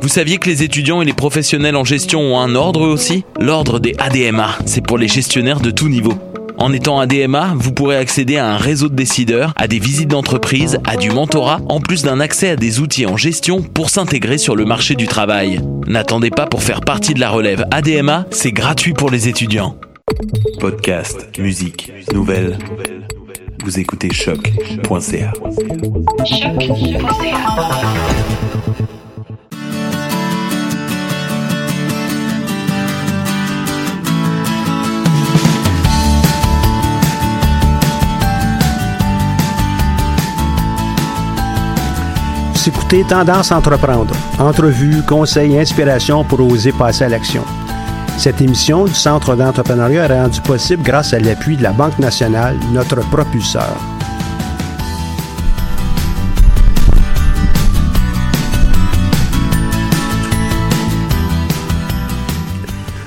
Vous saviez que les étudiants et les professionnels en gestion ont un ordre aussi? L'ordre des ADMA, c'est pour les gestionnaires de tout niveau. En étant ADMA, vous pourrez accéder à un réseau de décideurs, à des visites d'entreprise, à du mentorat, en plus d'un accès à des outils en gestion pour s'intégrer sur le marché du travail. N'attendez pas pour faire partie de la relève ADMA, c'est gratuit pour les étudiants. Podcast, musique, nouvelles. Vous écoutez choc.ca. écoutez Tendance Entreprendre. Entrevues, conseils, inspiration pour oser passer à l'action. Cette émission du Centre d'entrepreneuriat est rendue possible grâce à l'appui de la Banque nationale, notre propulseur.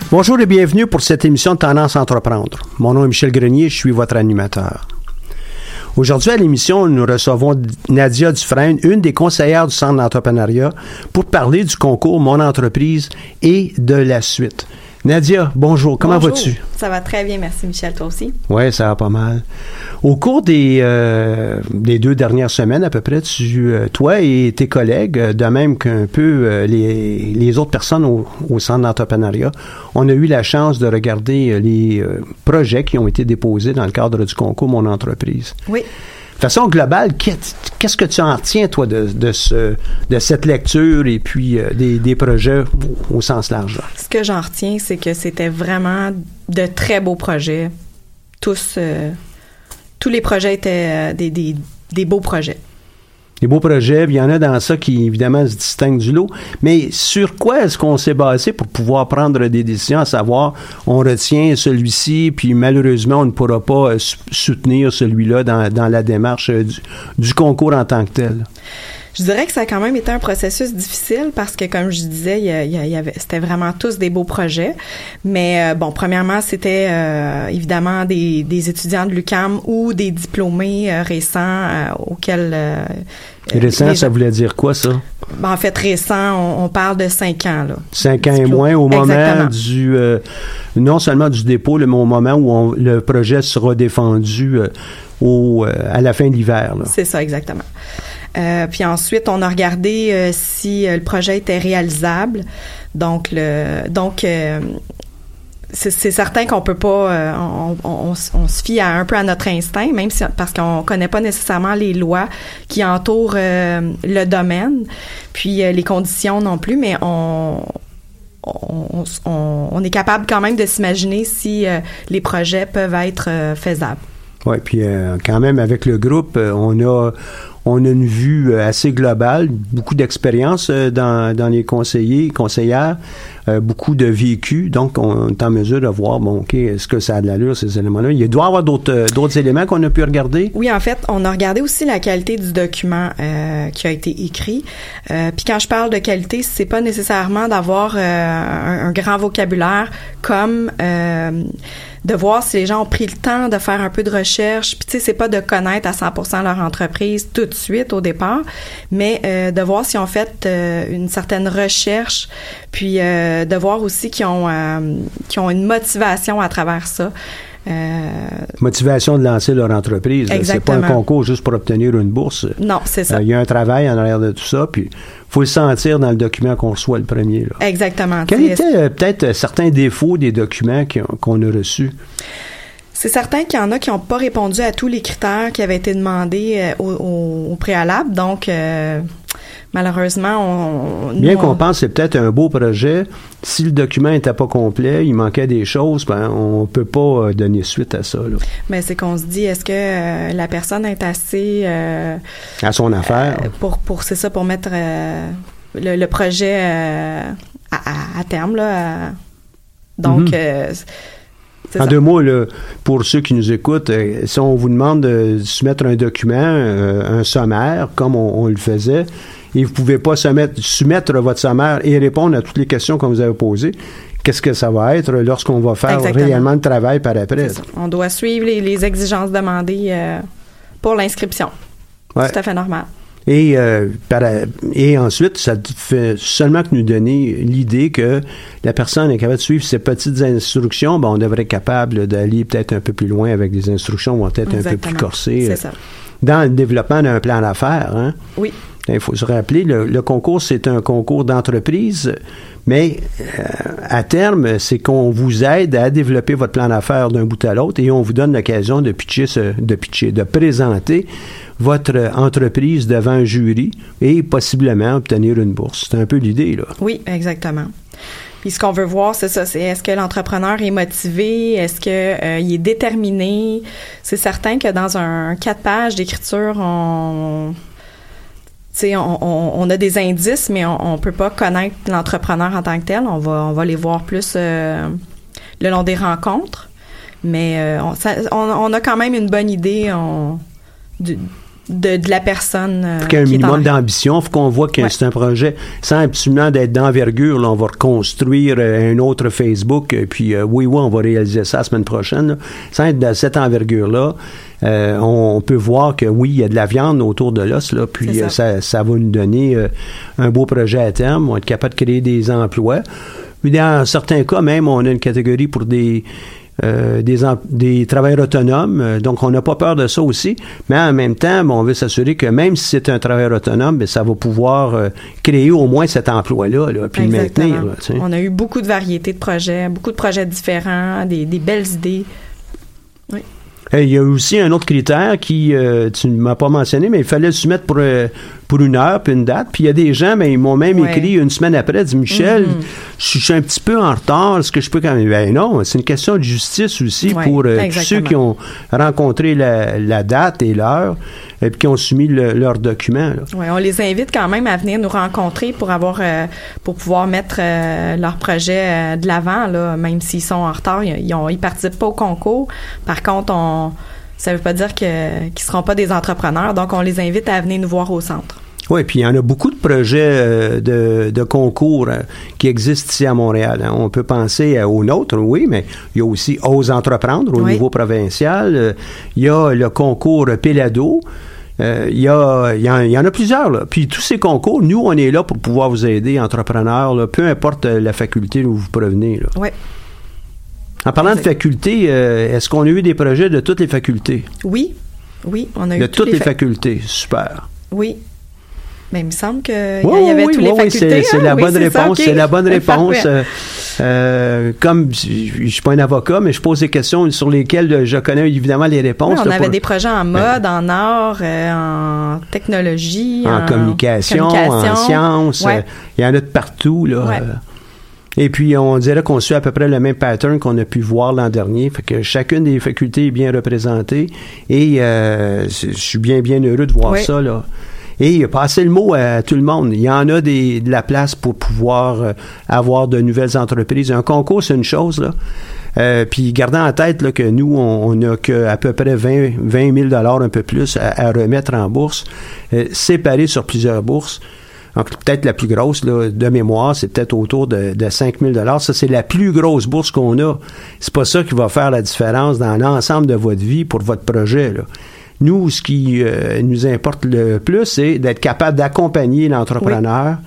Bonjour et bienvenue pour cette émission de Tendance Entreprendre. Mon nom est Michel Grenier, je suis votre animateur. Aujourd'hui à l'émission, nous recevons Nadia Dufresne, une des conseillères du Centre d'entrepreneuriat, pour parler du concours Mon entreprise et de la suite. Nadia, bonjour, comment vas-tu? Ça va très bien, merci Michel, toi aussi? Oui, ça va pas mal. Au cours des, euh, des deux dernières semaines à peu près, tu, euh, toi et tes collègues, euh, de même qu'un peu les, les autres personnes au, au centre d'entrepreneuriat, on a eu la chance de regarder les projets qui ont été déposés dans le cadre du concours Mon entreprise. Oui. De façon globale, qu'est- qu'est-ce que tu en retiens, toi, de, ce, de cette lecture et puis euh, des, projets au, sens large? Ce que j'en retiens, c'est que c'était vraiment de très beaux projets. Tous, euh, tous les projets étaient euh, des beaux projets. Des beaux projets, il y en a dans ça qui, évidemment, se distinguent du lot. Mais sur quoi est-ce qu'on s'est basé pour pouvoir prendre des décisions, à savoir, on retient celui-ci, puis malheureusement, on ne pourra pas euh, sou- soutenir celui-là dans, dans la démarche euh, du, concours en tant que tel? Je dirais que ça a quand même été un processus difficile parce que, comme je disais, il y, c'était vraiment tous des beaux projets. Mais euh, bon, premièrement, c'était évidemment des, étudiants de l'UCAM ou des diplômés récents auxquels... Récent, les ça voulait dire quoi, ça? ben, en fait, récent, on, on parle de cinq ans. Là. Cinq ans et moins au moment Exactement. du euh, non seulement du dépôt, mais au moment où on- le projet sera défendu euh, au, euh, à la fin de l'hiver. C'est ça, exactement. Puis ensuite, on a regardé si le projet était réalisable. Donc, le, donc c'est certain qu'on peut pas, euh, on, se fie un peu à notre instinct, même si, parce qu'on connaît pas nécessairement les lois qui entourent euh, le domaine, puis euh, les conditions non plus, mais on, on, on- est capable quand même de s'imaginer si les projets peuvent être faisables. Oui, puis quand même avec le groupe, on a on a une vue euh, assez globale, beaucoup d'expérience euh, dans, dans les conseillers, conseillères, euh, beaucoup de vécu. Donc, on est en mesure de voir, bon, OK, est-ce que ça a de l'allure, ces éléments-là? Il doit y avoir d'autres d'autres éléments qu'on a pu regarder? Oui, en fait, on a regardé aussi la qualité du document qui a été écrit. Euh, Puis quand je parle de qualité, c'est pas nécessairement d'avoir un, un grand vocabulaire comme de voir si les gens ont pris le temps de faire un peu de recherche. Puis tu sais, c'est pas de connaître à 100% leur entreprise de suite au départ, mais euh, de voir s'ils ont fait euh, une certaine recherche, puis euh, de voir aussi qu'ils ont ont une motivation à travers ça. Motivation de lancer leur entreprise. C'est pas un concours juste pour obtenir une bourse. non, c'est ça. Il y a un travail en arrière de tout ça, puis faut le sentir dans le document qu'on reçoit le premier. Là. Exactement. Quels étaient peut-être certains défauts des documents qu'on a reçus? C'est certain qu'il y en a qui n'ont pas répondu à tous les critères qui avaient été demandés euh, au, au- au préalable. Donc, euh, malheureusement, on, Bien on- qu'on pense que c'est peut-être un beau projet, si le document n'était pas complet, il manquait des choses, ben, on peut pas euh, donner suite à ça, là, mais c'est qu'on se dit, est-ce que euh, la personne est assez euh, à son affaire. pour pour c'est ça pour mettre euh, le, le projet euh, à, à- à terme là. à- donc, c'est En ça. deux mots, là, pour ceux qui nous écoutent, euh, si on vous demande de soumettre un document, euh, un sommaire, comme on, on le faisait, et vous pouvez pas soumettre, soumettre votre sommaire et répondre à toutes les questions qu'on vous avez posées, qu'est-ce que ça va être lorsqu'on va faire Exactement. réellement le travail par après? On doit suivre les, les exigences demandées euh, pour l'inscription. Ouais. C'est tout à fait normal. Et, euh, par- et ensuite, ça fait seulement que nous donner l'idée que la personne est capable de suivre ces petites instructions. Ben, on devrait être capable d'aller peut-être un peu plus loin avec des instructions vont être un peu plus corsées C'est euh, ça. dans le développement d'un plan d'affaires. Hein. Oui. Il faut se rappeler, le, le concours, c'est un concours d'entreprise, mais euh, à terme, c'est qu'on vous aide à développer votre plan d'affaires d'un bout à l'autre et on vous donne l'occasion de pitcher, ce- de pitcher, de présenter votre entreprise devant un jury et possiblement obtenir une bourse. C'est un peu l'idée, là. Oui, exactement. Puis ce qu'on veut voir, c'est ça, c'est est-ce que l'entrepreneur est motivé, est-ce que euh, il est déterminé? C'est certain que dans un quatre pages d'écriture, on, on, a des indices, mais on, on peut pas connaître l'entrepreneur en tant que tel. On va, on va les voir plus euh, le long des rencontres, mais euh, on, on, a quand même une bonne idée du- de, de la personne. euh, Faut qu'il y ait un minimum d'ambition. faut qu'on voit que Ouais. c'est un projet sans absolument d'être d'envergure. Là, on va reconstruire euh, un autre Facebook, euh, puis euh, oui, oui, on va réaliser ça la semaine prochaine. là. Sans être de cette envergure-là, on, on peut voir que oui, il y a de la viande autour de l'os, là, puis ça. ça. ça va nous donner un beau projet à terme. On va être capable de créer des emplois. Puis dans certains cas, même, on a une catégorie pour des euh, des, travailleurs autonomes. Euh, donc, on n'a pas peur de ça aussi. Mais en même temps, bon, on veut s'assurer que même si c'est un travailleur autonome, ben, ça va pouvoir euh, créer au moins cet emploi-là, là, puis le maintenir. là, tu sais. On a eu beaucoup de variétés de projets, beaucoup de projets différents, des, des belles idées. Et il y a aussi un autre critère qui, euh, tu ne m'as pas mentionné, mais il fallait le soumettre pour, euh, pour une heure puis une date. Puis il y a des gens, ben, ils m'ont même Ouais. écrit une semaine après, dit Michel, Mhm. je suis- je suis un petit peu en retard, est-ce que je peux quand même? Ben non, c'est une question de justice aussi Ouais, pour euh, tous ceux qui ont rencontré la, la date et l'heure et puis qui ont soumis le- leurs documents. là. Ouais, on les invite quand même à venir nous rencontrer pour avoir euh, pour pouvoir mettre euh, leur projet euh, de l'avant là, même s'ils sont en retard, ils, ils participent pas au concours. Par contre, on ça veut pas dire que qu'ils seront pas des entrepreneurs, donc on les invite à venir nous voir au centre. Oui, puis il y en a beaucoup de projets euh, de, de concours qui existent ici à Montréal. hein. On peut penser euh, au nôtre, oui, mais il y a aussi Ose entreprendre au Oui. niveau provincial. Il y a le concours Pelado. Euh, il, y a, y en, y en a plusieurs. Là. Puis tous ces concours, nous, on est là pour pouvoir vous aider, entrepreneurs, là, peu importe euh, la faculté où vous provenez. Là. Ouais. En parlant de faculté, euh, est-ce qu'on a eu des projets de toutes les facultés? Oui. Oui, on a De eu toutes toutes les fa- facultés. Super. Oui. Mais il me semble qu'il y avait oui, tous oui, les facultés. c'est, c'est la bonne réponse. C'est la bonne réponse. Euh, comme je ne suis pas un avocat, mais je pose des questions sur lesquelles je connais évidemment les réponses. on là, avait pour- des projets en mode, en art, euh, en technologie, en communication, en sciences. Ouais. euh, Il y en a de partout. Là, Ouais. euh. Et puis, on dirait qu'on suit à peu près le même pattern qu'on a pu voir l'an dernier. Fait que chacune des facultés est bien représentée. Et euh, je suis bien, bien heureux de voir Oui. ça, là. Et passer le mot à tout le monde. Il y en a des, de la place pour pouvoir euh, avoir de nouvelles entreprises. Un concours, c'est une chose, là. Euh, puis gardant en tête là, que nous, on n'a qu'à peu près 20, 20 000 un peu plus à, à remettre en bourse, euh, sur plusieurs bourses. Donc, peut-être la plus grosse, là, de mémoire, c'est peut-être autour de, de 5 000 Ça, c'est la plus grosse bourse qu'on a. C'est pas ça qui va faire la différence dans l'ensemble de votre vie pour votre projet. Là. Nous, ce qui euh, nous importe le plus, c'est d'être capable d'accompagner l'entrepreneur,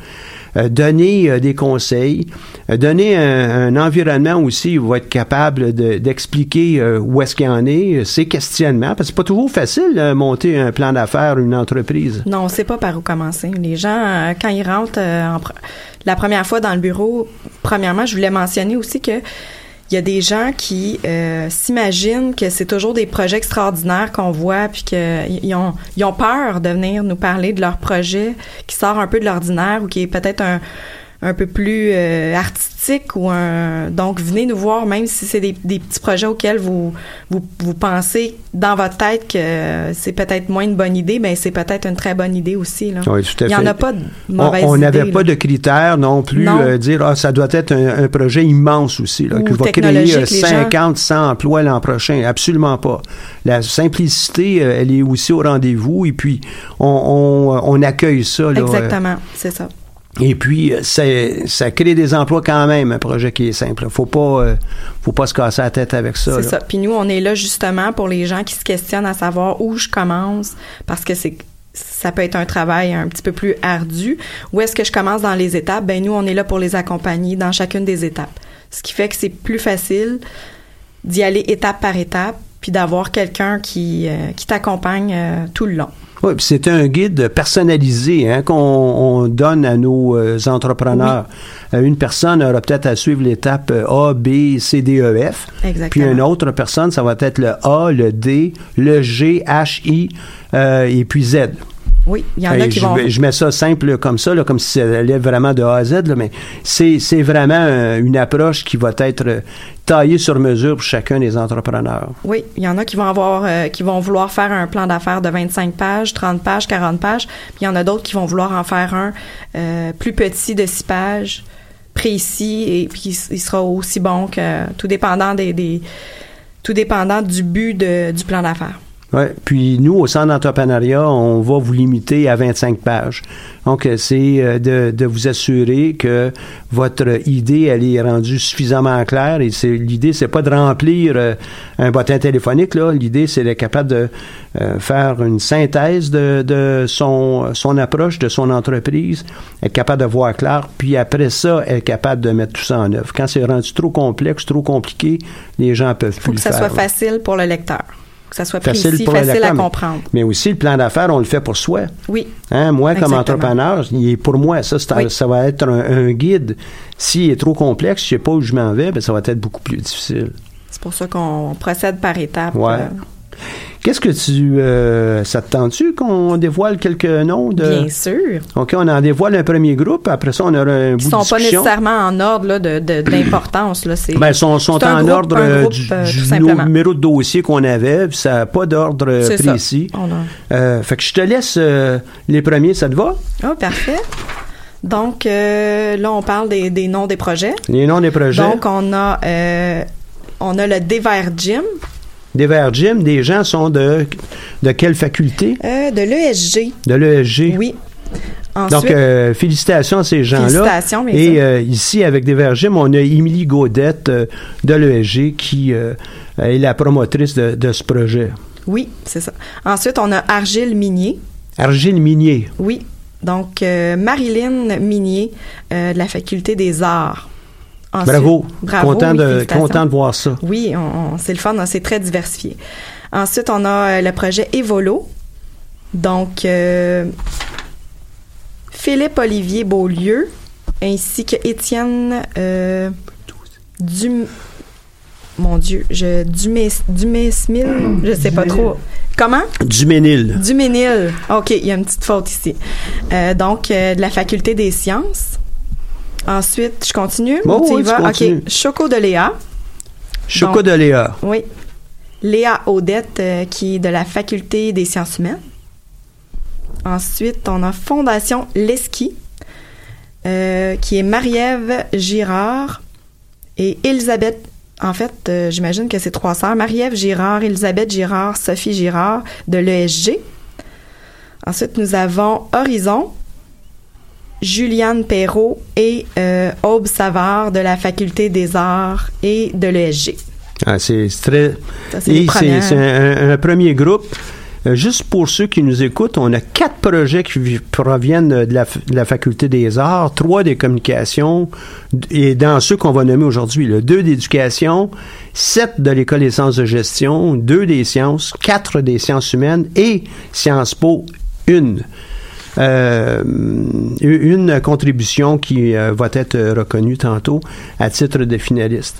euh, donner euh, des conseils, euh, donner un, un environnement aussi où il va être capable de- d'expliquer euh, où est-ce qu'il en est, euh, ses questionnements, parce que c'est pas toujours facile de monter un plan d'affaires, une entreprise. Non, on sait pas par où commencer. Les gens, quand ils rentrent euh, en la première fois dans le bureau, premièrement, je voulais mentionner aussi que il y a des gens qui euh, s'imaginent que c'est toujours des projets extraordinaires qu'on voit, puis qu'ils ont, peur de venir nous parler de leur projet qui sort un peu de l'ordinaire ou qui est peut-être un, un peu plus euh, artistique ou un donc venez nous voir même si c'est des, des petits projets auxquels vous, vous vous pensez dans votre tête que c'est peut-être moins une bonne idée mais c'est peut-être une très bonne idée aussi là. Oui, tout à Il y fait. en a pas de On- mauvaise On n'avait pas là. de critères non plus, Non. euh, dire ah, ça doit être un, un projet immense aussi, là, qui va créer technologique, euh, les gens. 50, 100 emplois l'an prochain. Absolument pas. La simplicité, euh, elle est aussi au rendez-vous et puis on, on, on accueille ça. Là, Exactement, c'est ça. Et puis, ça crée des emplois quand même, un projet qui est simple. Faut pas, euh, faut pas se casser la tête avec ça. C'est ça. Puis nous, on est là justement pour les gens qui se questionnent à savoir où je commence, parce que c'est ça peut être un travail un petit peu plus ardu. Où est-ce que je commence dans les étapes? Ben nous, on est là pour les accompagner dans chacune des étapes. Ce qui fait que c'est plus facile d'y aller étape par étape, puis d'avoir quelqu'un qui, euh, qui t'accompagne euh, tout le long. Oui, puis c'est un guide personnalisé hein, qu'on on donne à nos euh, entrepreneurs. Une personne aura peut-être à suivre l'étape A, B, C, D, E, F. Exactement. Puis une autre personne, ça va être le A, le D, le G, H, I et puis Z. Oui, il y en a qui je, vont... je mets ça simple comme ça, là, comme si ça allait vraiment de A à Z, là, mais c'est vraiment euh, une approche qui va être euh, taillée sur mesure pour chacun des entrepreneurs. Oui, il y en a qui vont avoir, euh, qui vont vouloir faire un plan d'affaires de 25 pages, 30 pages, 40 pages. Puis il y en a d'autres qui vont vouloir en faire un euh, plus petit de 6 pages, précis, et puis il, il sera aussi bon que tout dépendant des, des tout dépendant du but de- du plan d'affaires. Ouais. Puis nous, au centre d'entrepreneuriat, on va vous limiter à 25 pages. Donc, c'est euh, de, de vous assurer que votre idée, elle est rendue suffisamment claire. Et c'est l'idée, c'est pas de remplir euh, un bottin téléphonique. Là, l'idée, c'est d'être capable de euh, faire une synthèse de, de son son approche, de son entreprise, être capable de voir clair. Puis après ça, être capable de mettre tout ça en œuvre. Quand c'est rendu trop complexe, trop compliqué, les gens peuvent Il plus faut que le ça faire. soit là. facile pour le lecteur, que ça soit Facile précis, pour le facile à mais- comprendre. Mais aussi, le plan d'affaires, on le fait pour soi. Oui. Hein, moi, comme entrepreneur, il est pour moi. Ça, Oui. ça va être un, un guide. S'il est trop complexe, je sais pas où je m'en vais, ben, ça va être beaucoup plus difficile. C'est pour ça qu'on procède par étapes. Ouais. euh, Qu'est-ce que tu... euh, ça te tente-tu qu'on dévoile quelques noms de... Bien sûr. OK, on en dévoile un premier groupe. Après ça, on aura un Qui bout sont de pas discussion. nécessairement en ordre là, de, de- d'importance. Là, Ben, ils sont, sont en groupe- ordre euh, groupe, du, euh, du numéro de dossier qu'on avait. puis Ça n'a pas d'ordre euh, ça. précis. On a- Euh, fait que je te laisse les premiers, ça te va? Oh, parfait. Donc, là, on parle des, des noms des projets. Les noms des projets. Donc, on a, on a le Dévers Gym Des des gens sont de, de quelle faculté? euh, de l'ESG. De l'ESG. Oui. Ensuite, Donc, euh, félicitations à ces gens-là. Félicitations, Et euh, ici, avec des Verts Gym, on a Émilie Gaudette de l'ESG qui est la promotrice de, de ce projet. oui, c'est ça. Ensuite, on a Argile Minier. Argile Minier. Oui. Donc, Marilyn Minier de la Faculté des Arts. Ensuite- Bravo. Bravo. content, oui, de, félicitations. content de voir ça. Oui, on- on- c'est le fun, hein, c'est très diversifié. Ensuite, on a euh, le projet Evolo. Donc, euh, Philippe Olivier Beaulieu, ainsi que Étienne euh. Mon Dieu, je Dumais, Dumesmil, je sais pas trop. Comment? Duménil. Duménil. OK, il y a une petite faute ici. Euh, donc, euh, de la Faculté des sciences. Ensuite, je continue. Bon, oui, tu vas? continues. OK. Choco de Léa. Choco Donc, de Léa. Oui. Léa Odette, euh, qui est de la Faculté des sciences humaines. Ensuite, on a Fondation Leski, euh, qui est Marie-Ève Girard et Elisabeth. En fait, euh, j'imagine que c'est trois sœurs. Marie-Ève Girard, Elisabeth Girard, Sophie Girard de l'ESG. Ensuite, nous avons Horizon, Juliane Perrault et euh, Aube Savard de la Faculté des arts et de l'ESG. Ah, c'est très. C'est un, un premier groupe. Euh, juste pour ceux qui nous écoutent, on a quatre projets qui vi- proviennent de la, de la Faculté des Arts, trois des communications, et dans ceux qu'on va nommer aujourd'hui, deux d'éducation, sept de l'École des sciences de gestion, deux des sciences, quatre des sciences humaines et Sciences Po, une. Euh, une contribution qui euh, va être reconnue tantôt à titre de finaliste.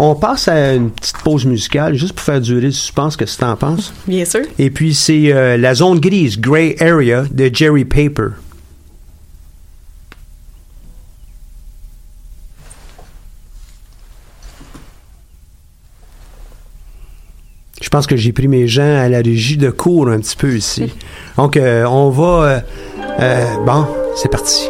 On passe à une petite pause musicale, juste pour faire durer le suspense, que tu t'en penses? Bien sûr. Et puis, c'est euh, la zone grise, Gray Area, de Jerry Paper. Je pense que j'ai pris mes gens à la régie de cours un petit peu ici. Donc, euh, on va... euh, euh, bon, c'est parti.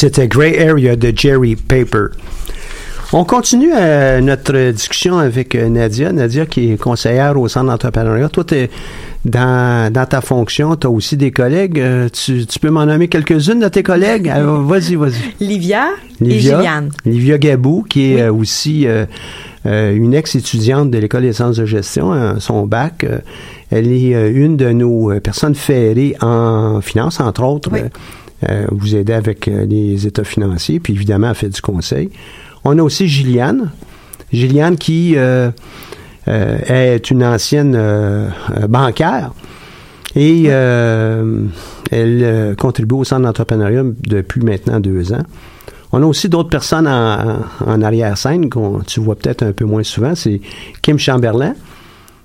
C'était Gray Area de Jerry Paper. On continue euh, notre discussion avec euh, Nadia. Nadia, qui est conseillère au Centre d'entrepreneuriat. Toi, t'es dans, dans ta fonction, tu as aussi des collègues. Euh, tu, tu peux m'en nommer quelques-unes de tes collègues? Vas-y, vas-y. Livia, et Livia, Gilliane. Livia Gabou, qui est aussi une ex-étudiante de l'École des sciences de gestion, hein, son bac. elle est une de nos personnes ferrées en finance, entre autres. Oui. Euh, vous aider avec euh, les états financiers, puis évidemment, elle fait du conseil. On a aussi Gilliane. Gilliane qui euh, est une ancienne bancaire et euh, elle euh, contribue au centre d'entrepreneuriat depuis maintenant deux ans. On a aussi d'autres personnes en, en arrière-scène qu'on tu vois peut-être un peu moins souvent. C'est Kim Chamberlain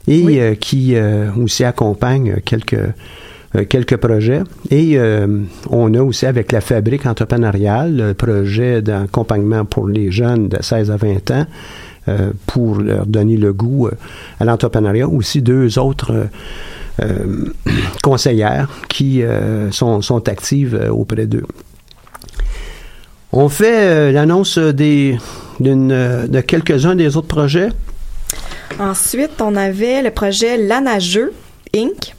et euh, qui aussi accompagne quelques quelques projets. Et euh, on a aussi avec la fabrique entrepreneuriale le projet d'accompagnement pour les jeunes de 16 à 20 ans euh, pour leur donner le goût euh, à l'entrepreneuriat. Aussi deux autres euh, euh, conseillères qui euh, sont, sont actives euh, auprès d'eux. On fait euh, l'annonce des, euh, de quelques-uns des autres projets. Ensuite, on avait le projet Lanageux Inc.,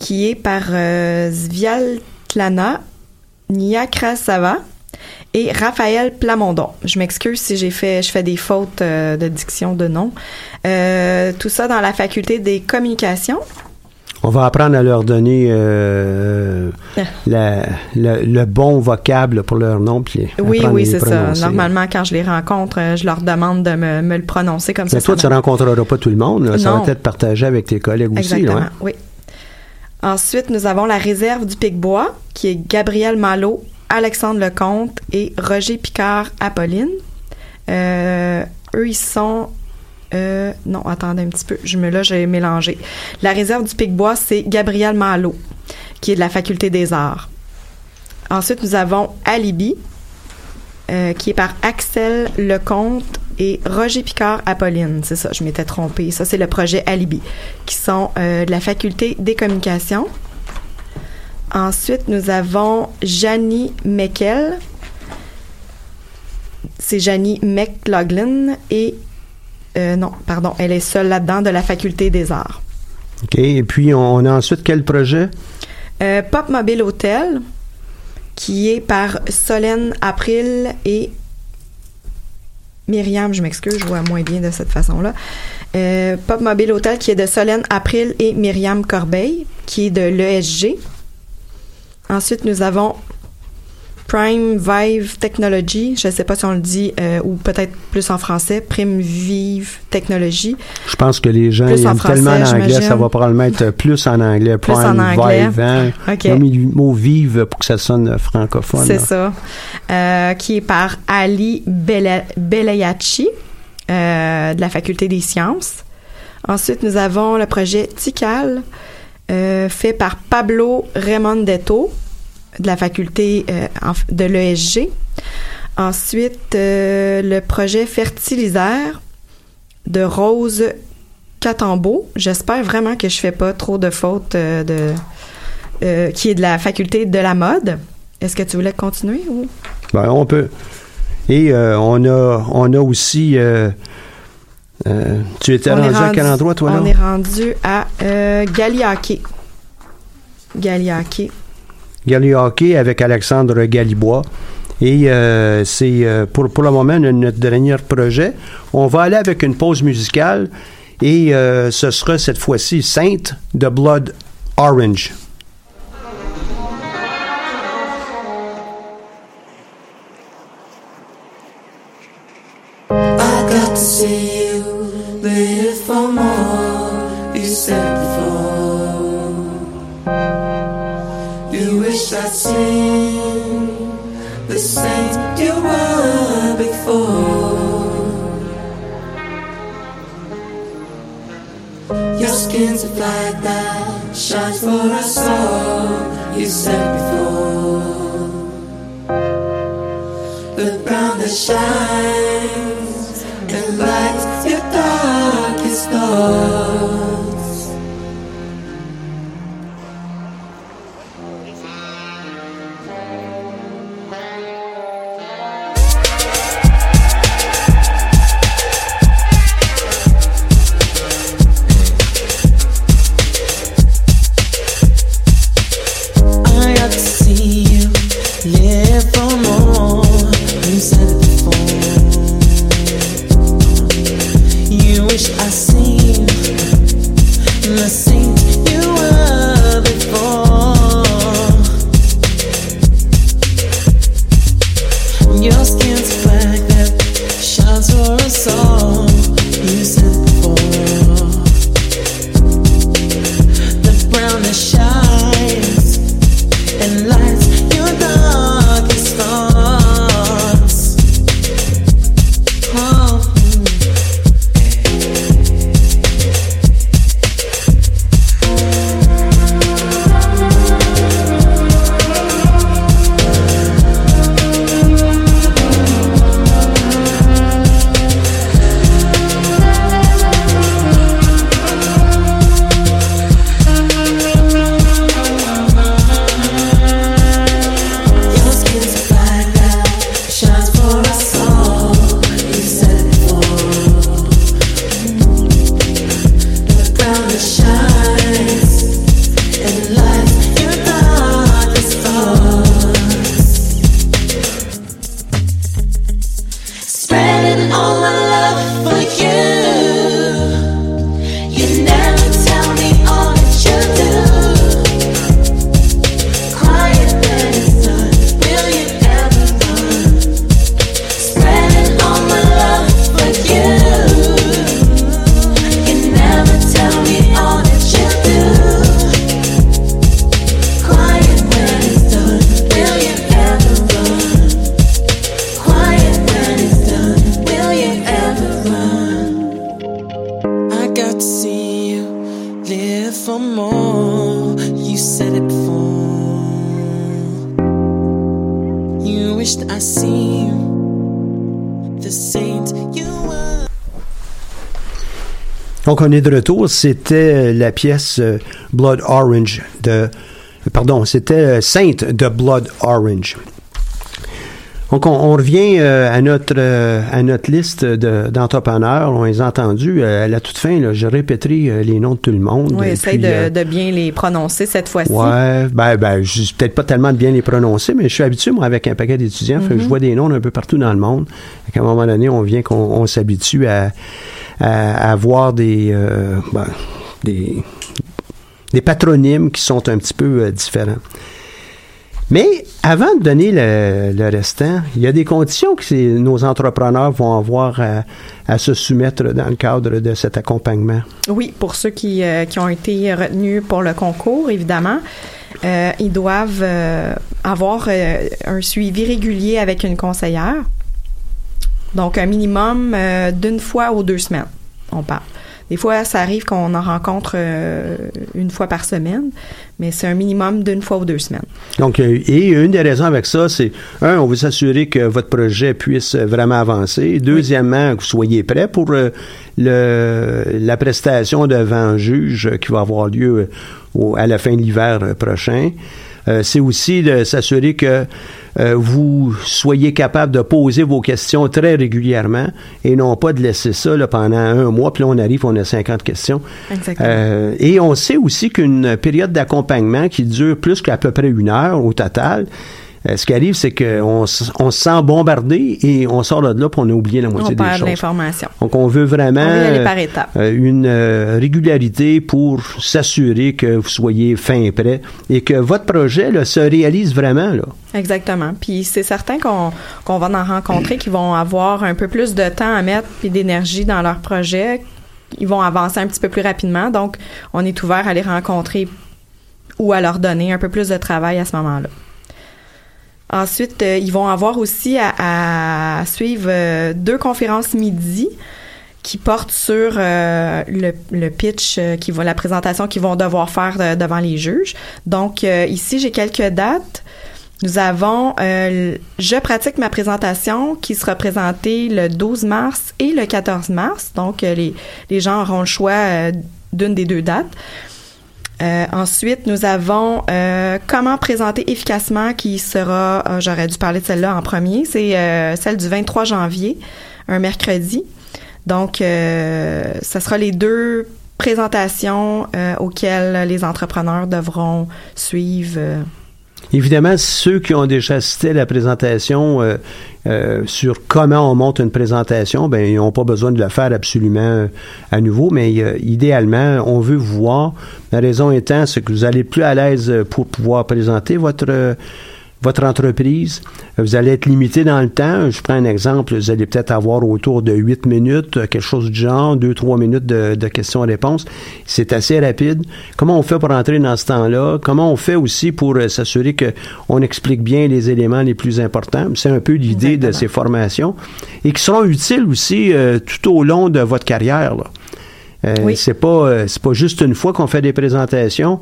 qui est par euh, Sviatlana Niakrasava et Raphaël Plamondon. Je m'excuse si j'ai fait, je fais des fautes euh, de diction de nom. Euh, tout ça dans la faculté des communications. On va apprendre à leur donner euh, la- le, le bon vocable pour leur nom. Puis Oui, oui, c'est ça. Normalement, quand je les rencontre, je leur demande de me, me le prononcer comme ça. Mais toi, ça tu ne rencontreras pas tout le monde. là. Ça va être partagé avec tes collègues aussi. Exactement, là, hein? oui. Ensuite, nous avons la réserve du Pic-Bois, qui est Gabriel Malo, Alexandre Lecomte et Roger Picard-Apolline. Euh, eux, ils sont... euh, non, attendez un petit peu. Je me, là, j'ai mélangé. La réserve du Pic-Bois, c'est Gabriel Malo, qui est de la Faculté des Arts. Ensuite, nous avons Alibi, euh, qui est par Axel Lecomte et Roger Picard Apolline. C'est ça, je m'étais trompée. Ça, c'est le projet Alibi, qui sont euh, de la faculté des communications. Ensuite, nous avons Janie Meckel. C'est Janie McLaughlin et euh, non, pardon, elle est seule là-dedans de la faculté des arts. OK. Et puis, on a ensuite quel projet? Euh, Pop Mobile Hotel, qui est par Solène April et Myriam, je m'excuse, je vois moins bien de cette façon-là. Euh, Pop Mobile Hotel, qui est de Solène April et Myriam Corbeil, qui est de l'ESG. Ensuite, nous avons Prime Vive Technology, je ne sais pas si on le dit, euh, ou peut-être plus en français, Prime Vive Technology. Je pense que les gens Plus en français, tellement l'anglais, j'imagine. ça va probablement être plus en anglais. Plus Prime, en anglais. Vive, hein. OK. Ils ont mis le mot vive pour que ça sonne francophone. C'est ça. Euh, qui est par Ali Beleyachi euh, de la Faculté des sciences. Ensuite, nous avons le projet Tikal euh, fait par Pablo Raymondetto de la faculté euh, de l'ESG. Ensuite, euh, le projet Fertilisaire de Rose Catambeau. J'espère vraiment que je fais pas trop de fautes euh, de euh, qui est de la faculté de la mode. Est-ce que tu voulais continuer ou? Ben, on peut. Et euh, on a on a aussi euh, tu étais est rendu, à quel endroit toi là? On est rendu à Gali Hockey avec Alexandre Galibois. Et euh, c'est euh, pour, pour le moment no- notre dernier projet. On va aller avec une pause musicale et euh, ce sera cette fois-ci Sainte de Blood Orange. Flag that shines for us all. You said before. The ground that shines and lights your darkest thoughts. Donc, on est de retour. C'était la pièce euh, Blood Orange de. Pardon, c'était euh, Sainte de Blood Orange. Donc, on, on revient euh, à, notre, euh, à notre liste de- d'entrepreneurs. on les a entendus. Euh, à la toute fin, là, je répéterai euh, les noms de tout le monde. Oui, essaye euh, de, de bien les prononcer cette fois-ci. Ouais, ben, ben, je suis peut-être pas tellement de bien les prononcer, mais je suis habitué, moi, avec un paquet d'étudiants. Je vois des noms un peu partout dans le monde. Qu'à un moment donné, on vient qu'on on s'habitue à, à, à voir des, euh, ben, des, des patronymes qui sont un petit peu euh, différents. Mais avant de donner le, le restant, il y a des conditions que nos entrepreneurs vont avoir à, à se soumettre dans le cadre de cet accompagnement. Oui, pour ceux qui, euh, qui ont été retenus pour le concours, évidemment, ils doivent avoir un suivi régulier avec une conseillère. Donc, un minimum euh, d'une fois aux deux semaines, on parle. Des fois, ça arrive qu'on en rencontre euh, une fois par semaine, mais c'est un minimum d'une fois aux deux semaines. Donc, euh, et une des raisons avec ça, c'est, un, on veut s'assurer que votre projet puisse vraiment avancer. Deuxièmement, que vous soyez prêt pour euh, le, la prestation devant un juge qui va avoir lieu au- à la fin de l'hiver prochain. Euh, c'est aussi de s'assurer que euh, vous soyez capable de poser vos questions très régulièrement et non pas de laisser ça là, pendant un mois, puis là on arrive, on a 50 questions. Exactement. Euh, et on sait aussi qu'une période d'accompagnement qui dure plus qu'à peu près une heure au total, euh, ce qui arrive, c'est qu'on on se sent bombardé et on sort de là puis on a oublié la moitié on des choses. l'information. Donc, on veut vraiment On par euh, une euh, régularité pour s'assurer que vous soyez fin et prêt et que votre projet là, se réalise vraiment. Là. Exactement. Puis c'est certain qu'on va en rencontrer qui vont avoir un peu plus de temps à mettre puis d'énergie dans leur projet. Ils vont avancer un petit peu plus rapidement. Donc, on est ouvert à les rencontrer ou à leur donner un peu plus de travail à ce moment-là. Ensuite, euh, ils vont avoir aussi à, suivre euh, deux conférences midi qui portent sur euh, le, pitch, qui va, la présentation qu'ils vont devoir faire devant les juges. Donc, ici, j'ai quelques dates. Nous avons Je pratique ma présentation qui sera présentée le 12 mars et le 14 mars. Donc, les, les gens auront le choix d'une des deux dates. Euh, ensuite, nous avons euh, comment présenter efficacement qui sera, euh, j'aurais dû parler de celle-là en premier, c'est euh, celle du 23 janvier, un mercredi. Donc, euh, ce sera les deux présentations euh, auxquelles les entrepreneurs devront suivre. Évidemment, ceux qui ont déjà assisté à la présentation euh, euh, sur comment on monte une présentation, ben ils n'ont pas besoin de le faire absolument euh, à nouveau, mais idéalement, on veut voir. La raison étant, c'est que vous allez plus à l'aise pour pouvoir présenter votre votre entreprise. Vous allez être limité dans le temps. Je prends un exemple. Vous allez peut-être avoir autour de 8 minutes, quelque chose du genre, 2-3 minutes de, de questions-réponses. C'est assez rapide. Comment on fait pour entrer dans ce temps-là? Comment on fait aussi pour euh, s'assurer qu'on explique bien les éléments les plus importants? C'est un peu l'idée de ces formations et qui seront utiles aussi euh, tout au long de votre carrière. Là. Euh, Oui. C'est pas euh, c'est pas juste une fois qu'on fait des présentations.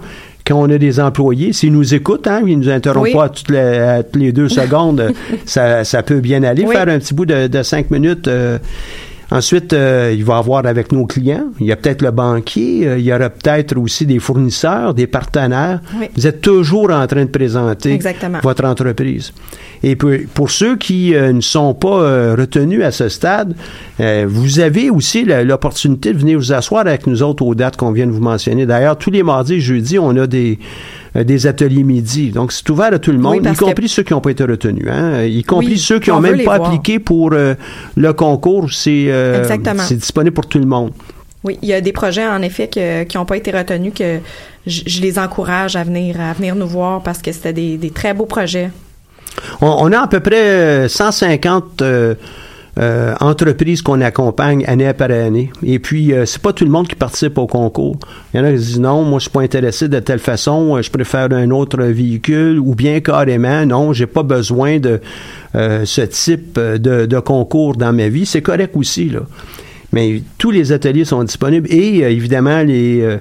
Quand on a des employés, s'ils nous écoutent, hein, ils nous interrompent Oui. pas toutes les, à toutes les deux secondes, euh, ça, ça peut bien aller. Oui. Faire un petit bout de, de cinq minutes. euh, Ensuite, euh, il va avoir avec nos clients. Il y a peut-être le banquier. euh, il y aura peut-être aussi des fournisseurs, des partenaires. Oui. Vous êtes toujours en train de présenter Exactement. votre entreprise. Et pour, pour ceux qui euh, ne sont pas euh, retenus à ce stade, euh, vous avez aussi l'opportunité de venir vous asseoir avec nous autres aux dates qu'on vient de vous mentionner. D'ailleurs, tous les mardis et jeudis, on a des, des ateliers midi. Donc, c'est ouvert à tout le Oui, monde, y que- compris ceux qui n'ont pas été retenus, hein, y compris Oui, ceux qui on n'ont même pas voir. appliqué pour euh, le concours. C'est euh, Exactement. c'est disponible pour tout le monde. Oui, il y a des projets en effet que- qui n'ont pas été retenus que je, je les encourage à venir à venir nous voir parce que c'était des, des très beaux projets. On, on a à peu près euh, 150 euh, euh, entreprises qu'on accompagne année après année. Et puis, euh, c'est pas tout le monde qui participe au concours. Il y en a qui disent non, moi, je suis pas intéressé de telle façon, euh, je préfère un autre véhicule, ou bien carrément, non, j'ai pas besoin de euh, ce type de, concours dans ma vie. C'est correct aussi, là. Mais tous les ateliers sont disponibles et évidemment les,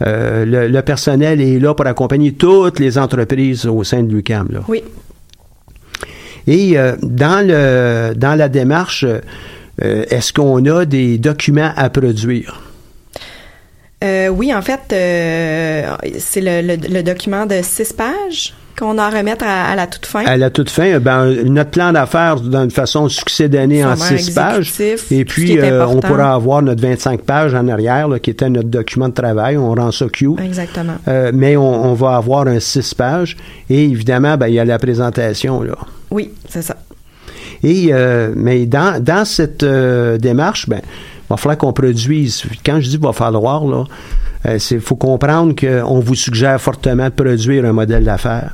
le, personnel est là pour accompagner toutes les entreprises au sein de l'UCAM. Oui, Et euh, dans, le, dans la démarche, euh, est-ce qu'on a des documents à produire? Euh, oui, en fait, c'est le- le document de six pages qu'on a à remettre à, à la toute fin? À la toute fin, ben, notre plan d'affaires d'une façon succédanée en Vraiment six pages. Et puis, euh, on pourra avoir notre 25 pages en arrière, là, qui était notre document de travail. On rend ça cute. Exactement. Euh, mais on, on va avoir un six pages. Et évidemment, ben, il y a la présentation. Là. Oui, c'est ça. Et, euh, mais dans, dans cette euh, démarche, ben, il va falloir qu'on produise. Quand je dis va falloir, là, euh, c'est faut comprendre qu'on vous suggère fortement de produire un modèle d'affaires.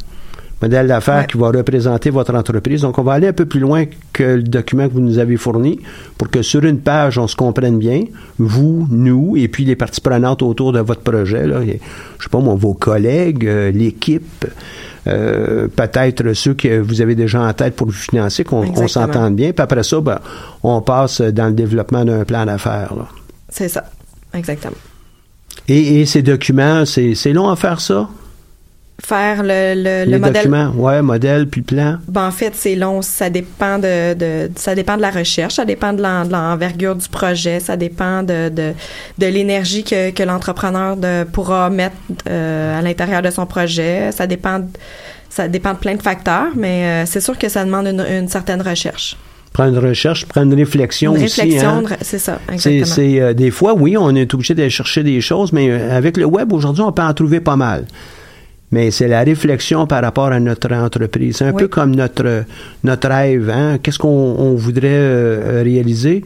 Modèle d'affaires Ouais. qui va représenter votre entreprise. Donc, on va aller un peu plus loin que le document que vous nous avez fourni pour que sur une page, on se comprenne bien, vous, nous, et puis les parties prenantes autour de votre projet. Là, Et, je sais pas moi, vos collègues, euh, l'équipe, euh, peut-être ceux que vous avez déjà en tête pour vous financer, qu'on s'entende bien. Puis après ça, ben, on passe dans le développement d'un plan d'affaires. C'est ça. Exactement. Et, et ces documents, c'est long à faire ça? Faire le, le, le modèle? ouais, modèle puis plan. Ben, en fait, c'est long. Ça dépend de, de- ça dépend de la recherche, ça dépend de l'en- de l'envergure du projet, ça dépend de, de, de l'énergie que, que l'entrepreneur pourra mettre euh, à l'intérieur de son projet. Ça dépend, de- ça dépend de plein de facteurs, mais euh, c'est sûr que ça demande une, une certaine recherche. Prendre une recherche, prendre une réflexion Une aussi. réflexion, hein. c'est ça, exactement. c'est, euh, des fois, oui, on est obligé d'aller chercher des choses, mais avec le web, aujourd'hui, on peut en trouver pas mal. Mais c'est la réflexion par rapport à notre entreprise. C'est un Oui. peu comme notre, notre rêve. Hein? Qu'est-ce qu'on on voudrait euh, réaliser?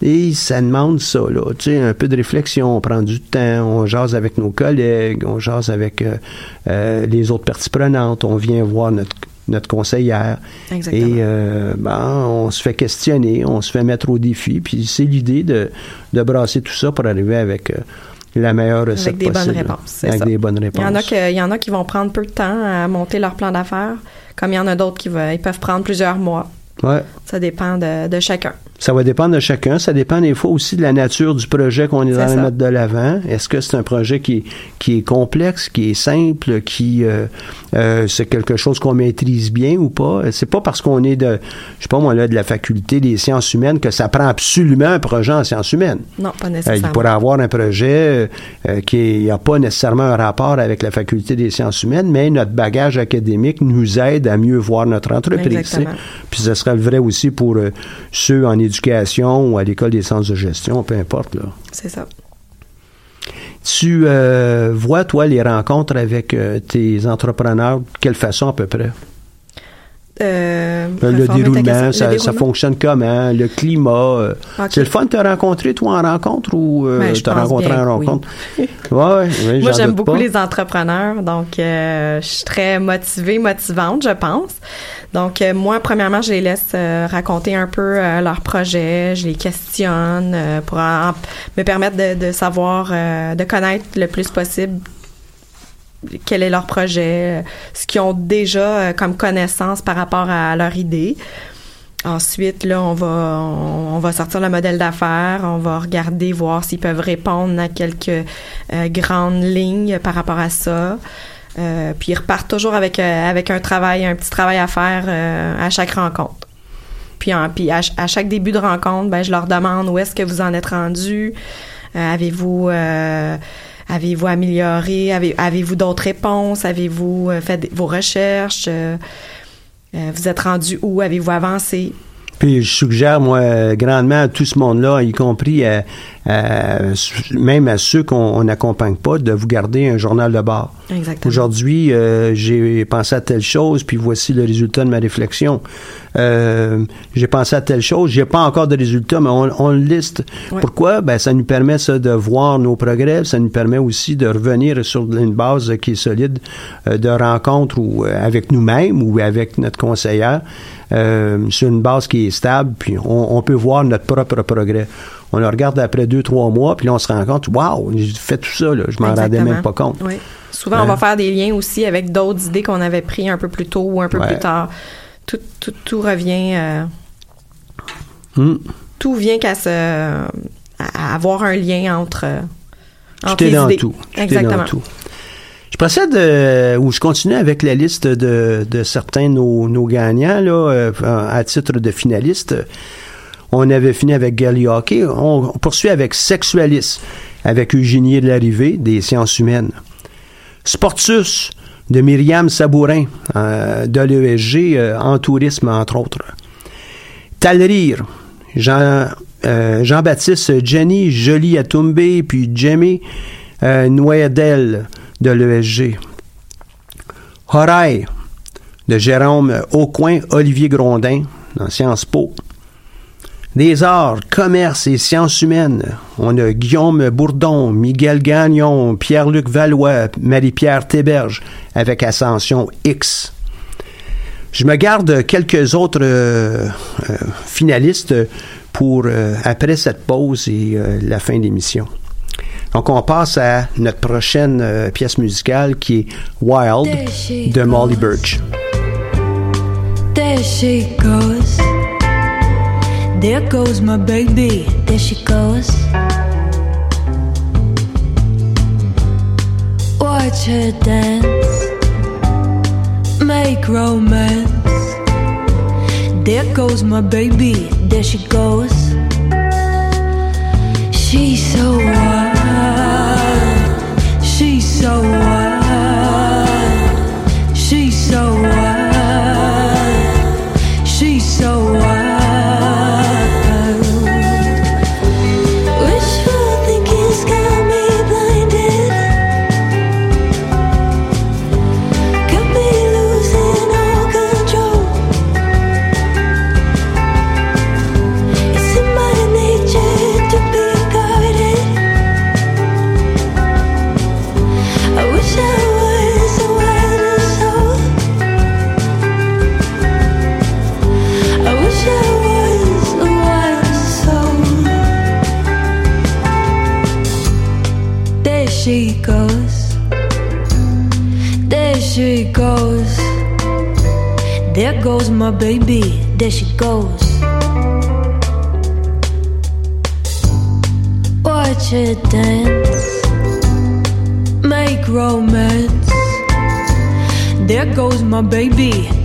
Et ça demande ça, là. Tu sais, un peu de réflexion. On prend du temps, on jase avec nos collègues, on jase avec euh, euh, les autres parties prenantes, on vient voir notre, notre conseillère. Exactement. Et euh, ben, on se fait questionner, on se fait mettre au défi. Puis c'est l'idée de, de brasser tout ça pour arriver avec euh, la meilleure recette Avec des bonnes réponses. c'est Avec ça. des bonnes Il réponses. y en a que, il y en a qui vont prendre peu de temps à monter leur plan d'affaires, comme il y en a d'autres qui va- ils peuvent prendre plusieurs mois. Ouais. Ça dépend de, de chacun. Ça va dépendre de chacun. Ça dépend des fois aussi de la nature du projet qu'on est C'est dans ça. le mettre de l'avant. Est-ce que c'est un projet qui, qui est complexe, qui est simple, qui euh, euh, c'est quelque chose qu'on maîtrise bien ou pas? C'est pas parce qu'on est de, je sais pas moi là, de la faculté des sciences humaines que ça prend absolument un projet en sciences humaines. Non, pas Euh, nécessairement. il pourrait avoir un projet euh, qui n'a pas nécessairement un rapport avec la faculté des sciences humaines, mais notre bagage académique nous aide à mieux voir notre entreprise. Puis ce serait le vrai aussi pour ceux en éducation ou à l'école des sciences de gestion, peu importe. Là. C'est ça. Tu euh, vois, toi, les rencontres avec euh, tes entrepreneurs, de quelle façon à peu près? Euh, le déroulement, ça, Le ça fonctionne comment? Le climat? euh. C'est le fun de te rencontrer, toi, en rencontre ou euh, Ben, je rencontré bien en que oui. rencontre? Ouais, oui, Moi, j'aime beaucoup pas. les entrepreneurs, donc euh, je suis très motivée, motivante, je pense. Donc, euh, moi, premièrement, je les laisse euh, raconter un peu euh, leur projet, je les questionne euh, pour en- me permettre de, de savoir, euh, de connaître le plus possible quel est leur projet, ce qu'ils ont déjà euh, comme connaissance par rapport à leur idée. Ensuite, là, on va, on, va sortir le modèle d'affaires, on va regarder, voir s'ils peuvent répondre à quelques euh, grandes lignes par rapport à ça. Euh, puis ils repartent toujours avec, euh, avec un travail, un petit travail à faire à chaque rencontre. Puis, en- puis à, à chaque début de rencontre, ben, je leur demande où est-ce que vous en êtes rendu? Avez-vous avez-vous amélioré? Avez, avez-vous d'autres réponses? Avez-vous euh, fait vos recherches? Euh, euh, vous êtes rendu où? Avez-vous avancé? Puis je suggère, moi, grandement à tout ce monde-là, y compris à- à- même à ceux qu'on on n'accompagne pas, de vous garder un journal de bord. Exactement. Aujourd'hui, euh, j'ai pensé à telle chose, puis voici le résultat de ma réflexion. Euh, j'ai pensé à telle chose, j'ai pas encore de résultat, mais on, on le liste. Ouais. Pourquoi? Ben, ça nous permet ça de voir nos progrès, ça nous permet aussi de revenir sur une base qui est solide euh, de rencontres ou euh, avec nous-mêmes ou avec notre conseillère, euh, sur une base qui est stable, puis on, on peut voir notre propre progrès. On le regarde après deux, trois mois, puis là, on se rend compte, waouh, j'ai fait tout ça, là, je m'en rendais même pas compte. Oui. Souvent, Hein? on va faire des liens aussi avec d'autres idées qu'on avait pris un peu plus tôt ou un peu Ouais. plus tard. Tout, tout, tout revient. euh, Hmm. tout vient qu'à se, à avoir un lien entre, euh, entre Tout est les dans idées. tout. Exactement. Je procède euh, ou je continue avec la liste de, de certains de nos, nos gagnants là, euh, à titre de finalistes. On avait fini avec Gally Hockey. On poursuit avec Sexualis, avec Eugénie de l'arrivée des sciences humaines. Sportus, de Myriam Sabourin, euh, de l'ESG, euh, en tourisme, entre autres. Talrire, Jean, euh, Jean-Baptiste Jenny Jolie Atumbe, puis Jamie euh, Noyadel de l'ESG. Horaï, de Jérôme Aucoin, Olivier Grondin, dans Sciences Po. Des arts, commerce et sciences humaines. On a Guillaume Bourdon, Miguel Gagnon, Pierre-Luc Valois, Marie-Pierre Théberge, avec Ascension X. Je me garde quelques autres euh, euh, finalistes pour euh, après cette pause et la fin de l'émission. Donc on passe à notre prochaine euh, pièce musicale qui est Wild de Molly Birch. There she goes. There goes my baby. There she goes. Watch her dance. Make romance. There goes my baby. There she goes. She's so wild. She's so baby. There she goes. Watch her dance. Make romance. There goes my baby.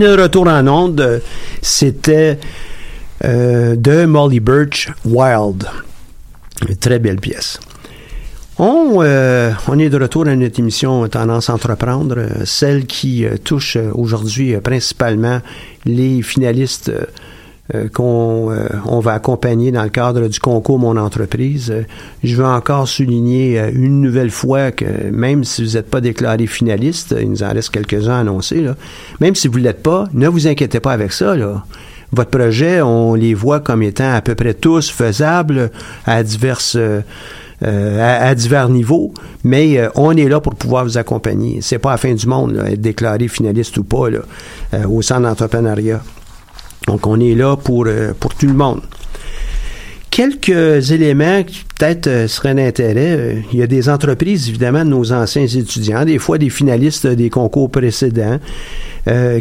De retour en onde. C'était euh, de Molly Birch, Wild. Une très belle pièce. On, euh, on est de retour à notre émission Tendance Entreprendre, euh, celle qui touche aujourd'hui principalement les finalistes euh, qu'on euh, on va accompagner dans le cadre du concours Mon entreprise. Euh, je veux encore souligner euh, une nouvelle fois que même si vous n'êtes pas déclaré finaliste, il nous en reste quelques-uns à annoncer, là, même si vous ne l'êtes pas, ne vous inquiétez pas avec ça. Là. Votre projet, on les voit comme étant à peu près tous faisables à diverses... euh, euh, à, divers niveaux, mais on est là pour pouvoir vous accompagner. C'est pas la fin du monde, là, être déclaré finaliste ou pas, là, euh, au centre d'entrepreneuriat. Donc, on est là pour, euh, pour tout le monde. Quelques éléments qui peut-être euh, seraient d'intérêt. Euh, il y a des entreprises, évidemment, de nos anciens étudiants, des fois des finalistes des concours précédents,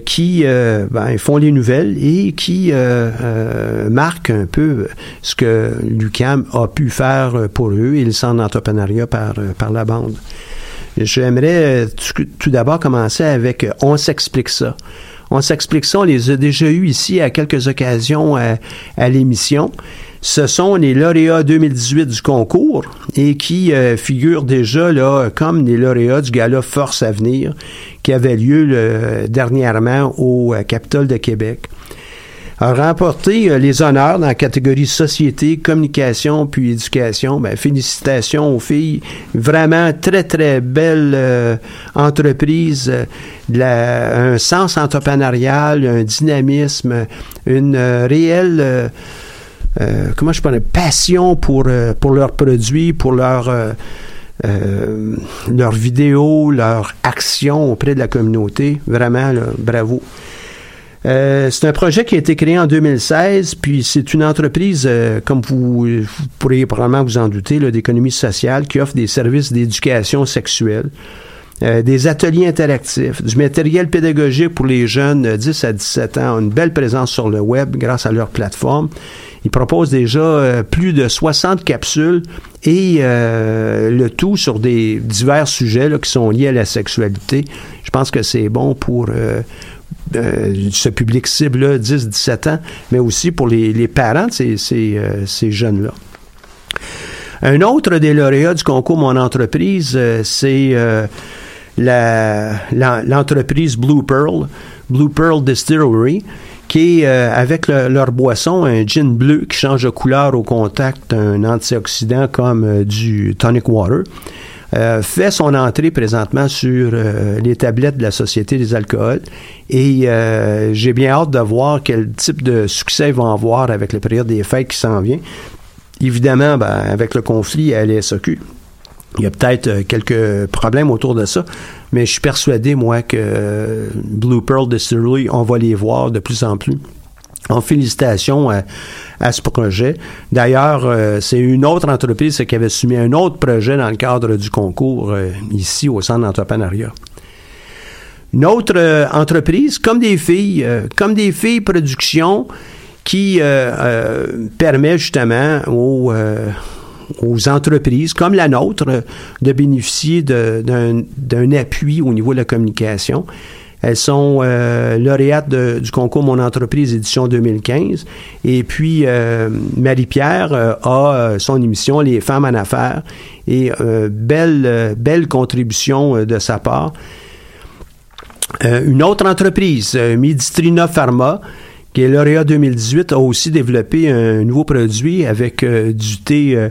qui ben, font les nouvelles et qui marquent un peu ce que l'UCAM a pu faire pour eux et le centre d'entrepreneuriat par, par la bande. J'aimerais tout, d'abord commencer avec On s'explique ça. On s'explique ça, on les a déjà eus ici à quelques occasions à, à l'émission. Ce sont les lauréats 2018 du concours et qui euh, figurent déjà là comme les lauréats du gala Force à venir qui avait lieu là, dernièrement au euh, Capitole de Québec a remporté euh, les honneurs dans la catégorie société, communication puis éducation. Ben, félicitations aux filles. Vraiment très, très belle euh, entreprise. euh, la- un sens entrepreneurial, un dynamisme, une euh, réelle... euh, euh, comment je pourrais passion pour, pour leurs produits, pour leur, euh, leurs vidéos, leur action auprès de la communauté. Vraiment, là, bravo. Euh, c'est un projet qui a été créé en 2016, puis c'est une entreprise, euh, comme vous, vous pourriez probablement vous en douter, d'économie sociale qui offre des services d'éducation sexuelle. Euh, des ateliers interactifs, du matériel pédagogique pour les jeunes de 10 à 17 ans, une belle présence sur le web grâce à leur plateforme. Ils proposent déjà euh, plus de 60 capsules et euh, le tout sur des divers sujets là, qui sont liés à la sexualité. Je pense que c'est bon pour euh, ce public cible-là, 10-17 ans, mais aussi pour les, les parents de ces, ces, euh, ces jeunes-là. Un autre des lauréats du concours Mon entreprise, euh, c'est l'entreprise Blue Pearl, Blue Pearl Distillery, qui est avec le- leur boisson un gin bleu qui change de couleur au contact d'un antioxydant comme du tonic water. Euh, fait son entrée présentement sur euh, les tablettes de la Société des alcools et euh, j'ai bien hâte de voir quel type de succès ils vont avoir avec la période des fêtes qui s'en vient. Évidemment, ben, avec le conflit à l'SOQ, il y a peut-être euh, quelques problèmes autour de ça, mais je suis persuadé, moi, que euh, Blue Pearl Distillery, on va les voir de plus en plus. En félicitations à, ce projet. D'ailleurs, euh, c'est une autre entreprise qui avait soumis un autre projet dans le cadre du concours euh, ici au Centre d'entrepreneuriat. Une autre euh, entreprise, comme des filles, comme des filles production, qui permet justement aux, aux entreprises comme la nôtre de bénéficier d'un appui au niveau de la communication. Elles sont euh, lauréates du concours Mon entreprise édition 2015. Et puis, euh, Marie-Pierre euh, a euh, son émission Les femmes en affaires. Et belle, belle contribution de sa part. Une autre entreprise, Medistrina Pharma, qui est lauréat 2018, a aussi développé un nouveau produit avec du thé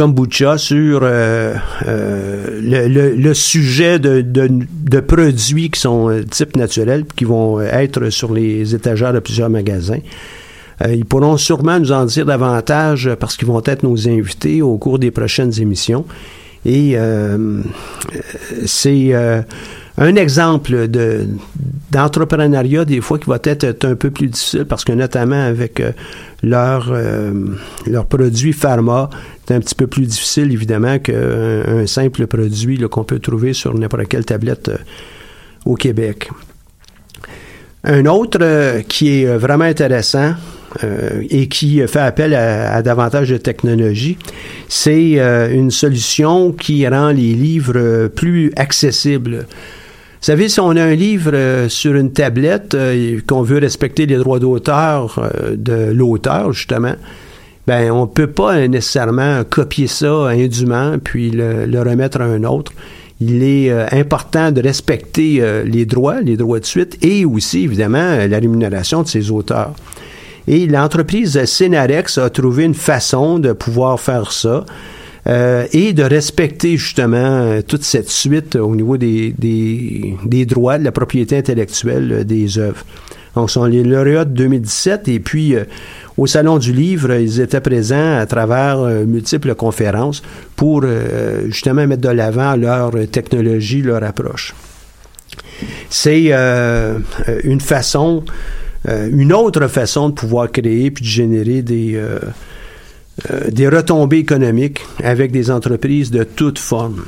kombucha sur euh, euh, le, sujet de, de- produits qui sont euh, type naturel, qui vont être sur les étagères de plusieurs magasins. Euh, ils pourront sûrement nous en dire davantage euh, parce qu'ils vont être nos invités au cours des prochaines émissions. Et euh, euh, c'est euh, un exemple de d'entrepreneuriat des fois qui va être, un peu plus difficile parce que notamment avec euh, leurs euh, leurs produits pharma, c'est un petit peu plus difficile évidemment qu'un un simple produit qu'on peut trouver sur n'importe quelle tablette euh, au Québec. Un autre euh, qui est euh, vraiment intéressant et qui fait appel à, à davantage de technologie, c'est une solution qui rend les livres plus accessibles. Vous savez, si on a un livre euh, sur une tablette euh, qu'on veut respecter les droits d'auteur euh, de l'auteur, justement, ben on peut pas nécessairement copier ça indûment puis le, remettre à un autre. Il est euh, important de respecter les droits, les droits de suite et aussi, évidemment, la rémunération de ses auteurs. Et l'entreprise Cenarex a trouvé une façon de pouvoir faire ça. Euh, et de respecter justement euh, toute cette suite au niveau des, des, des droits de la propriété intellectuelle euh, des œuvres. Donc, sont les lauréats de 2017 et puis au Salon du Livre, ils étaient présents à travers multiples conférences pour justement mettre de l'avant leur technologie, leur approche. C'est une façon, une autre façon de pouvoir créer puis de générer des, euh, des retombées économiques avec des entreprises de toutes formes.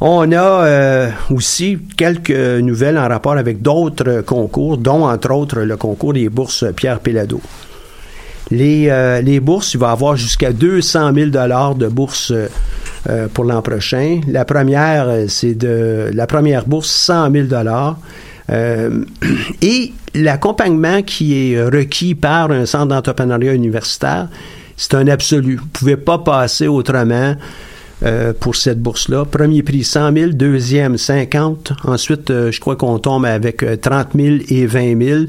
On a euh, aussi quelques nouvelles en rapport avec d'autres concours, dont entre autres le concours des bourses Pierre Pellado. Les, euh, les bourses, il va y avoir jusqu'à 200 000 dollars de bourses pour l'an prochain. La première, c'est de la première bourse 100 000 dollars. Euh, et l'accompagnement qui est requis par un centre d'entrepreneuriat universitaire, c'est un absolu. Vous ne pouvez pas passer autrement euh, pour cette bourse-là. Premier prix 100 000, deuxième 50. Ensuite, euh, je crois qu'on tombe avec euh, 30 000 et 20 000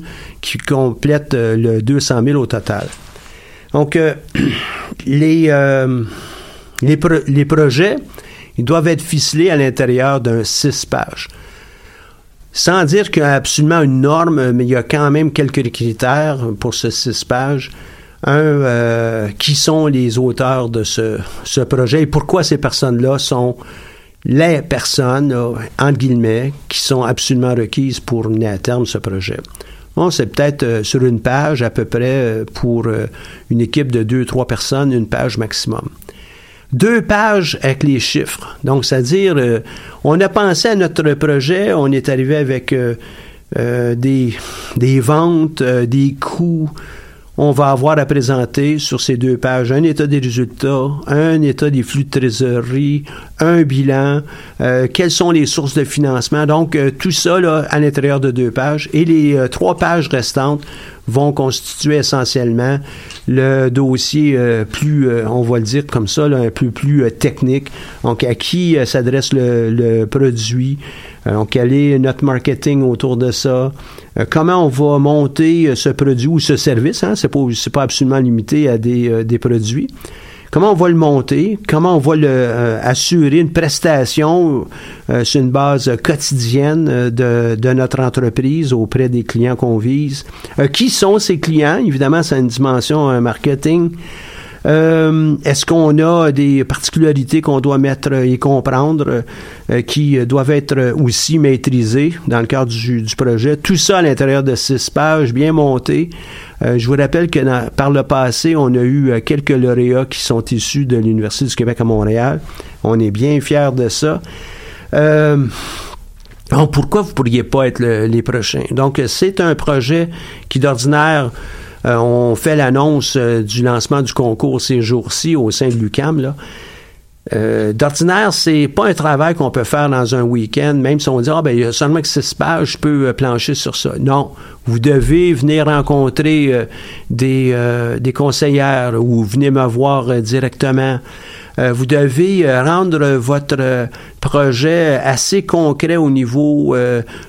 qui complètent euh, le 200 000 au total. Donc, euh, les, euh, les, pro- les projets, doivent être ficelés à l'intérieur d'un 6 pages. Sans dire qu'il y a absolument une norme, mais il y a quand même quelques critères pour ce 6 pages. Un, euh, qui sont les auteurs de ce, projet et pourquoi ces personnes-là sont les personnes, guillemets, qui sont absolument requises pour mener à terme ce projet. Bon, c'est peut-être euh, sur une page à peu près euh, pour une équipe de deux, trois personnes, une page maximum. Deux pages avec les chiffres. Donc, c'est-à-dire, euh, on a pensé à notre projet, on est arrivé avec euh, euh, des, ventes, des coûts. On va avoir à présenter sur ces deux pages un état des résultats, un état des flux de trésorerie, un bilan, euh, quelles sont les sources de financement. Donc, euh, tout ça là, à l'intérieur de deux pages. Et les euh, trois pages restantes vont constituer essentiellement le dossier euh, plus, on va le dire comme ça, un peu plus technique. Donc, à qui s'adresse le produit, euh, quel est notre marketing autour de ça, euh, comment on va monter euh, ce produit ou ce service, hein, c'est pas, pas absolument limité à des, des produits. Comment on va le monter? Comment on va le, euh, assurer une prestation euh, sur une base quotidienne de, de notre entreprise auprès des clients qu'on vise? Euh, qui sont ces clients? Évidemment, c'est une dimension marketing. Euh, Est-ce qu'on a des particularités qu'on doit mettre et comprendre euh, qui euh, doivent être euh, aussi maîtrisées dans le cadre du, du projet? Tout ça à l'intérieur de six pages, bien monté. Euh, je vous rappelle que dans- par le passé, on a eu euh, quelques lauréats qui sont issus de l'Université du Québec à Montréal. On est bien fiers de ça. Euh, pourquoi vous pourriez pas être le- les prochains? Donc, euh, c'est un projet qui, d'ordinaire, euh, on fait l'annonce euh, du lancement du concours ces jours-ci au sein de l'UCAM, là. Euh, D'ordinaire, c'est pas un travail qu'on peut faire dans un week-end, même si on dit, ah, ben, il y a seulement que six pages, je peux euh, plancher sur ça. Non. Vous devez venir rencontrer des, des conseillères ou venez me voir directement. Vous devez rendre votre projet assez concret au niveau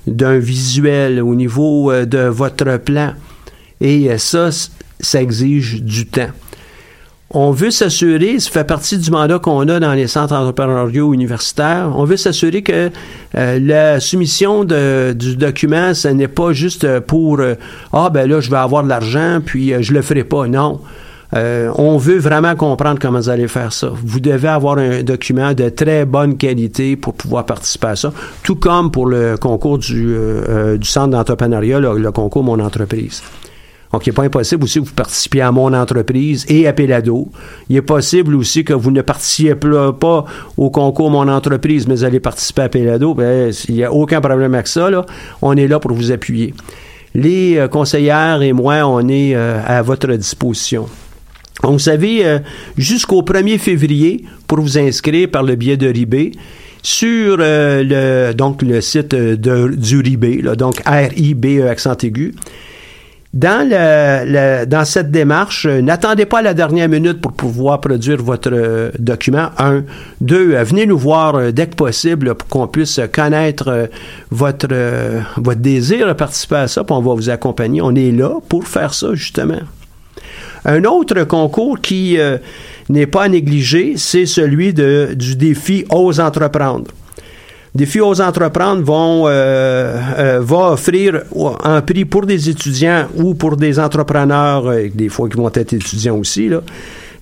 d'un visuel, au niveau de votre plan. Et euh, ça, ça exige du temps. On veut s'assurer, ça fait partie du mandat qu'on a dans les centres entrepreneuriaux universitaires, on veut s'assurer que euh, la soumission du document, ce n'est pas juste pour euh, Ah, ben là, je vais avoir de l'argent, puis euh, je le ferai pas. Non. On veut vraiment comprendre comment vous allez faire ça. Vous devez avoir un document de très bonne qualité pour pouvoir participer à ça, tout comme pour le concours du, du centre d'entrepreneuriat, le, le concours Mon entreprise. Donc, il n'est pas impossible aussi que vous participiez à mon entreprise et à Pelado. Il est possible aussi que vous ne participiez pas au concours Mon entreprise, mais allez participer à Pelado. Ben, il n'y a aucun problème avec ça. On est là pour vous appuyer. Les euh, conseillères et moi, on est euh, à votre disposition. Donc, vous savez, euh, jusqu'au 1er février, pour vous inscrire par le biais de RIB, sur le, donc, le site de, du RIB, là, donc R-I-B-E accent aigu, Dans, dans cette démarche, euh, n'attendez pas la dernière minute pour pouvoir produire votre euh, document. Un. Deux, euh, venez nous voir dès que possible pour qu'on puisse connaître votre, votre désir de participer à ça, puis on va vous accompagner. On est là pour faire ça, justement. Un autre concours qui n'est pas à négliger, c'est celui de, du défi Ose entreprendre. Défi aux entreprendre vont, euh, euh, va offrir un prix pour des étudiants ou pour des entrepreneurs, euh, des fois qui vont être étudiants aussi, là,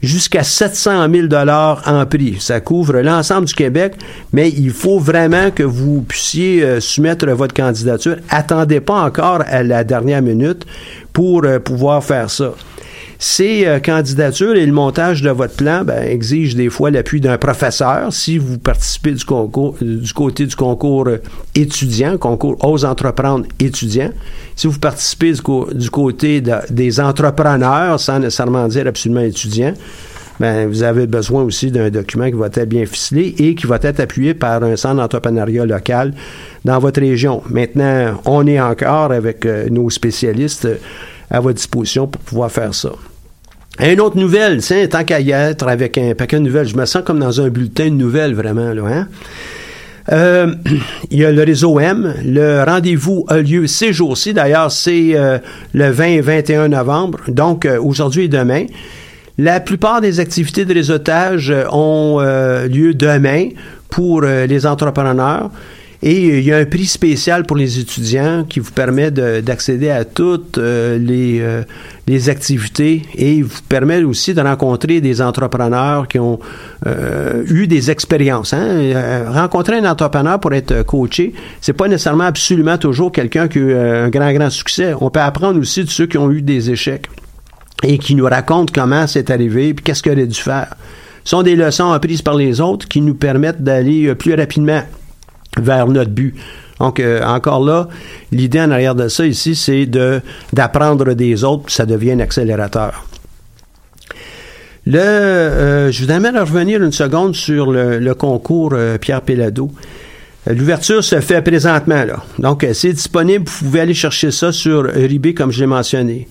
jusqu'à 700 000 dollars en prix. Ça couvre l'ensemble du Québec, mais il faut vraiment que vous puissiez euh, soumettre votre candidature. Attendez pas encore à la dernière minute pour euh, pouvoir faire ça. Ces euh, candidatures et le montage de votre plan ben, exigent des fois l'appui d'un professeur. Si vous participez du concours, du côté du concours euh, étudiant, concours aux entreprendre étudiants. Si vous participez du, côté de- des entrepreneurs, sans nécessairement dire absolument étudiants, ben, vous avez besoin aussi d'un document qui va être bien ficelé et qui va être appuyé par un centre d'entrepreneuriat local dans votre région. Maintenant, on est encore avec euh, nos spécialistes à votre disposition pour pouvoir faire ça. Une autre nouvelle, tiens, tant qu'à y être avec un paquet de nouvelles, je me sens comme dans un bulletin de nouvelles vraiment, là, hein? Euh, il y a le réseau M. Le rendez-vous a lieu ces jours-ci. D'ailleurs, c'est euh, le 20 et 21 novembre. Donc, euh, aujourd'hui et demain. La plupart des activités de réseautage ont lieu demain pour les entrepreneurs. Et euh, il y a un prix spécial pour les étudiants qui vous permet de- d'accéder à toutes euh, les, euh, les activités et vous permet aussi de rencontrer des entrepreneurs qui ont euh, eu des expériences. Hein. Rencontrer un entrepreneur pour être coaché, c'est pas nécessairement absolument toujours quelqu'un qui a eu un grand, grand succès. On peut apprendre aussi de ceux qui ont eu des échecs et qui nous racontent comment c'est arrivé puis qu'est-ce qu'il aurait dû faire. Ce sont des leçons apprises par les autres qui nous permettent d'aller plus rapidement vers notre but. Donc, euh, encore là, l'idée en arrière de ça ici, c'est de d'apprendre des autres, puis ça devient un accélérateur. Le, euh, je voudrais revenir une seconde sur le, concours euh, Pierre Pellado. L'ouverture se fait présentement, là. Donc, c'est disponible. Vous pouvez aller chercher ça sur Ribé, comme je l'ai mentionné.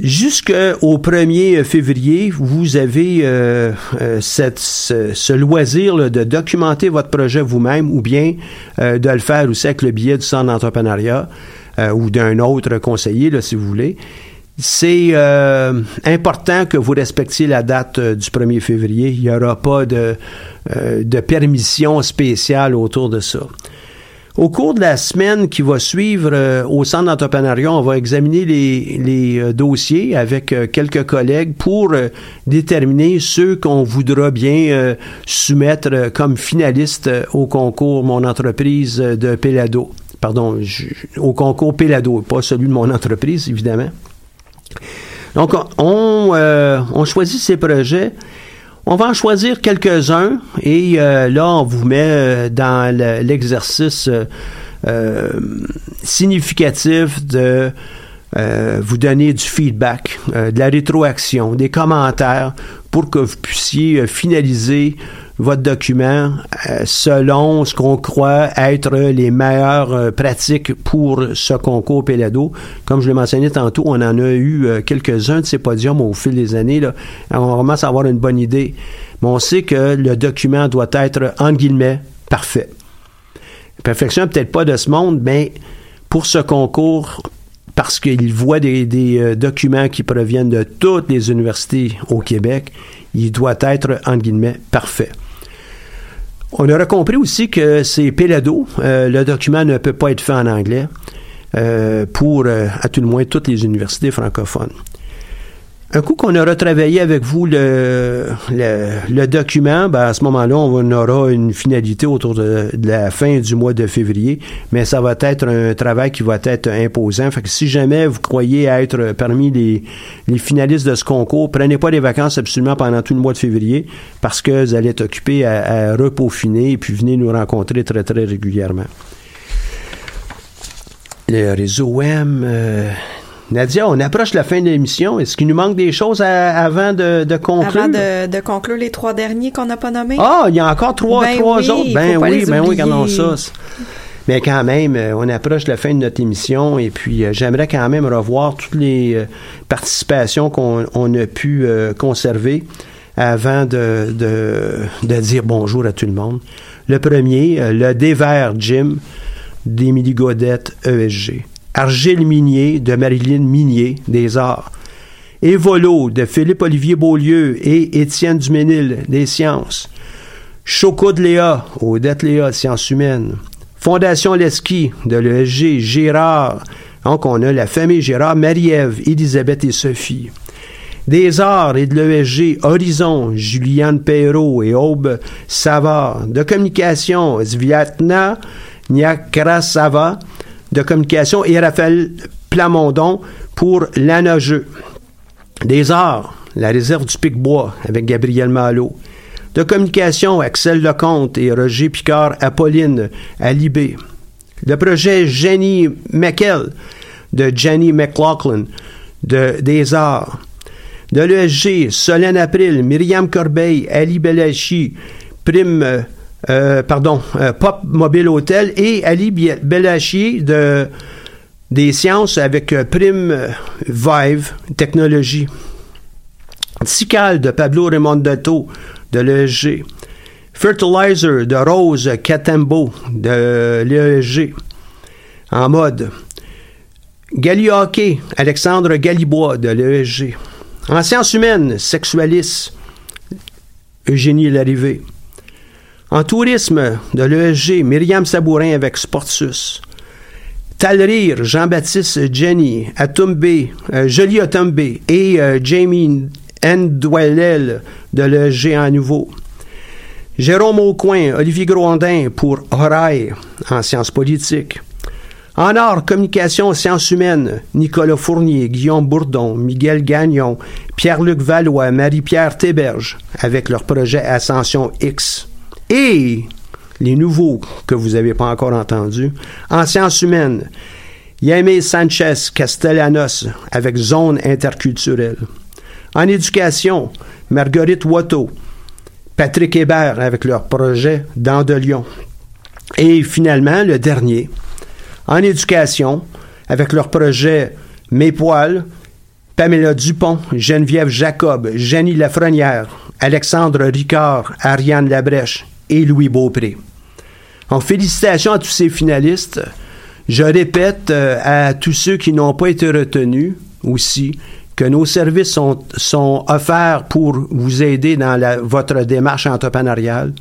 Jusqu'au 1er février, vous avez euh, euh, ce, ce loisir là, de documenter votre projet vous-même ou bien euh, de le faire aussi avec le biais du centre d'entrepreneuriat euh, ou d'un autre conseiller, là, si vous voulez. C'est euh, important que vous respectiez la date euh, du 1er février. Il n'y aura pas de, de permission spéciale autour de ça. Au cours de la semaine qui va suivre euh, au centre d'entrepreneuriat, on va examiner les, les, euh, dossiers avec euh, quelques collègues pour déterminer ceux qu'on voudra bien soumettre comme finalistes au concours Mon entreprise de Pelado. Pardon, au concours Pelado, pas celui de mon entreprise, évidemment. Donc, on, on choisit ces projets. On va en choisir quelques-uns et euh, là, on vous met euh, dans le- l'exercice euh, significatif de vous donner du feedback, de la rétroaction, des commentaires pour que vous puissiez finaliser votre document euh, selon ce qu'on croit être les meilleures euh, pratiques pour ce concours Pelado. Comme je l'ai mentionné tantôt, on en a eu euh, quelques-uns de ces podiums au fil des années. Là. On commence à avoir une bonne idée. Mais on sait que le document doit être, entre guillemets, parfait. Perfection, peut-être pas de ce monde, mais pour ce concours, parce qu'il voit des, des, documents qui proviennent de toutes les universités au Québec, il doit être, entre guillemets, parfait. On aura compris aussi que c'est Pelado. Euh, le document ne peut pas être fait en anglais euh, pour, euh, à tout le moins, toutes les universités francophones. Un coup qu'on aura travaillé avec vous le, le, le document, ben à ce moment-là, on aura une finalité autour de, la fin du mois de février, mais ça va être un travail qui va être imposant. Fait que si jamais vous croyez être parmi les, les finalistes de ce concours, prenez pas des vacances absolument pendant tout le mois de février parce que vous allez être occupé à, à repaufiner et puis venez nous rencontrer très très régulièrement. Le réseau M. euh, Nadia, on approche la fin de l'émission. Est-ce qu'il nous manque des choses à- avant de, de conclure? Avant de, de conclure les trois derniers qu'on n'a pas nommés? Ah, il y a encore trois, Ben trois oui, autres. Ben pas oui, ben oui, regardons ça. Mais quand même, euh, on approche la fin de notre émission et puis euh, j'aimerais quand même revoir toutes les euh, participations qu'on on a pu euh, conserver avant de, de, de dire bonjour à tout le monde. Le premier, le Dévers Jim d'Émilie Godette, ESG. Argile Minier de Marilyn Minier, des Arts. Évolo de Philippe-Olivier Beaulieu et Étienne Duménil, des Sciences. Choco de Léa, Odette Léa, Sciences humaines. Fondation Leski de l'ESG, Gérard. Donc, on a la famille Gérard, Marie-Ève, Élisabeth et Sophie. Des arts et de l'ESG, Horizon, Juliane Perrault et Aube Savard. De communication, Sviatna Nyakrasava. De communication et Raphaël Plamondon pour l'anageux. Des arts, la réserve du Pic-Bois avec Gabriel Malo. De communication, Axel Lecomte et Roger Picard, Apolline, Alibé. Le projet Jenny McKell de Jenny McLaughlin de, des Arts. De l'ESG, Solène April, Myriam Corbeil, Ali Belachi, Prime, euh, pardon, euh, Pop Mobile Hotel et Ali Bi- Belachi de, des sciences avec euh, Prime Vive Technologie. Tical de Pablo Raimondo de l'ESG. Fertilizer de Rose Catambo de l'ESG. En mode. Gallihockey, Alexandre Galibois de l'ESG. En sciences humaines, Sexualis, Eugénie Larrivée. En tourisme, de l'ESG, Myriam Sabourin avec Sportus. Talrire, Jean-Baptiste Jenny, Atumbe, euh, Jolie Atumbe et euh, Jamie Ndwellel de l'ESG en nouveau. Jérôme Aucoin, Olivier Grondin pour Horaï en sciences politiques. En art, communication, sciences humaines, Nicolas Fournier, Guillaume Bourdon, Miguel Gagnon, Pierre-Luc Valois, Marie-Pierre Théberge, avec leur projet Ascension X. Et les nouveaux que vous n'avez pas encore entendus, en sciences humaines, Yamé Sanchez Castellanos, avec Zone interculturelle. En éducation, Marguerite Watteau, Patrick Hébert, avec leur projet Dans de Lyon. Et finalement, le dernier, en éducation, avec leur projet Mes poils, Pamela Dupont, Geneviève Jacob, Jenny Lafrenière, Alexandre Ricard, Ariane Labrèche et Louis Beaupré. Donc, félicitations à tous ces finalistes. Je répète euh, à tous ceux qui n'ont pas été retenus aussi que nos services sont, offerts pour vous aider dans votre démarche entrepreneuriale.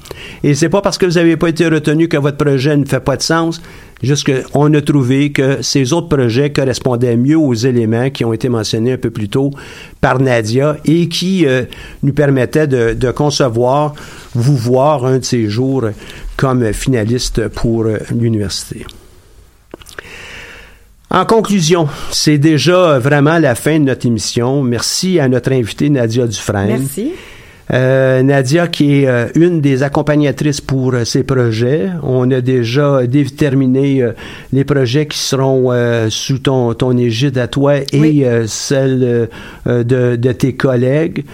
Et c'est pas parce que vous n'avez pas été retenu que votre projet ne fait pas de sens, juste qu'on a trouvé que ces autres projets correspondaient mieux aux éléments qui ont été mentionnés un peu plus tôt par Nadia et qui euh, nous permettaient de, de concevoir, vous voir un de ces jours comme finaliste pour euh, l'université. En conclusion, c'est déjà vraiment la fin de notre émission. Merci à notre invitée Nadia Dufresne. Merci. Euh, Nadia, qui est euh, une des accompagnatrices pour euh, ces projets. On a déjà déterminé les projets qui seront sous ton, ton égide à toi et Oui. celle de, de tes collègues.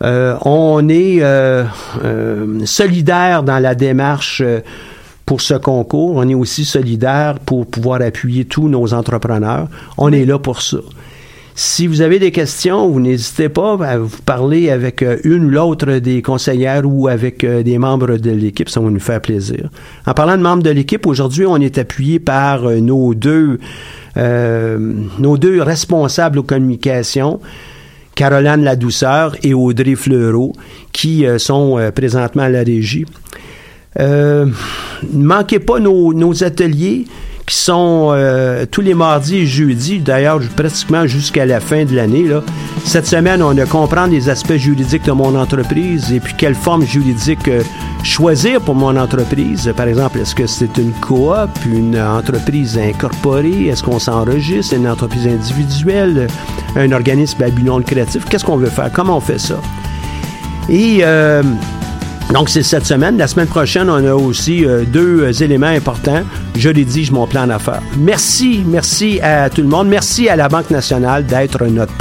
On est solidaire dans la démarche pour ce concours. On est aussi solidaire pour pouvoir appuyer tous nos entrepreneurs. On est là pour ça. Si vous avez des questions, vous n'hésitez pas à vous parler avec euh, une ou l'autre des conseillères ou avec euh, des membres de l'équipe. Ça va nous faire plaisir. En parlant de membres de l'équipe, aujourd'hui, on est appuyé par euh, nos deux, euh, nos deux responsables aux communications. Caroline Ladouceur et Audrey Fleureau, qui sont présentement à la régie. Ne manquez pas nos, nos ateliers qui sont euh, tous les mardis et jeudis, d'ailleurs pratiquement jusqu'à la fin de l'année. Cette semaine, on a comprendre les aspects juridiques de mon entreprise et puis quelle forme juridique euh, choisir pour mon entreprise. Par exemple, est-ce que c'est une coop, une entreprise incorporée, est-ce qu'on s'enregistre, une entreprise individuelle, un organisme à but non lucratif, qu'est-ce qu'on veut faire, comment on fait ça? Et euh, donc, c'est cette semaine. La semaine prochaine, on a aussi euh, deux euh, éléments importants. Je l'ai dit, je mon plan d'affaires. Merci, merci à tout le monde. Merci à la Banque nationale d'être notre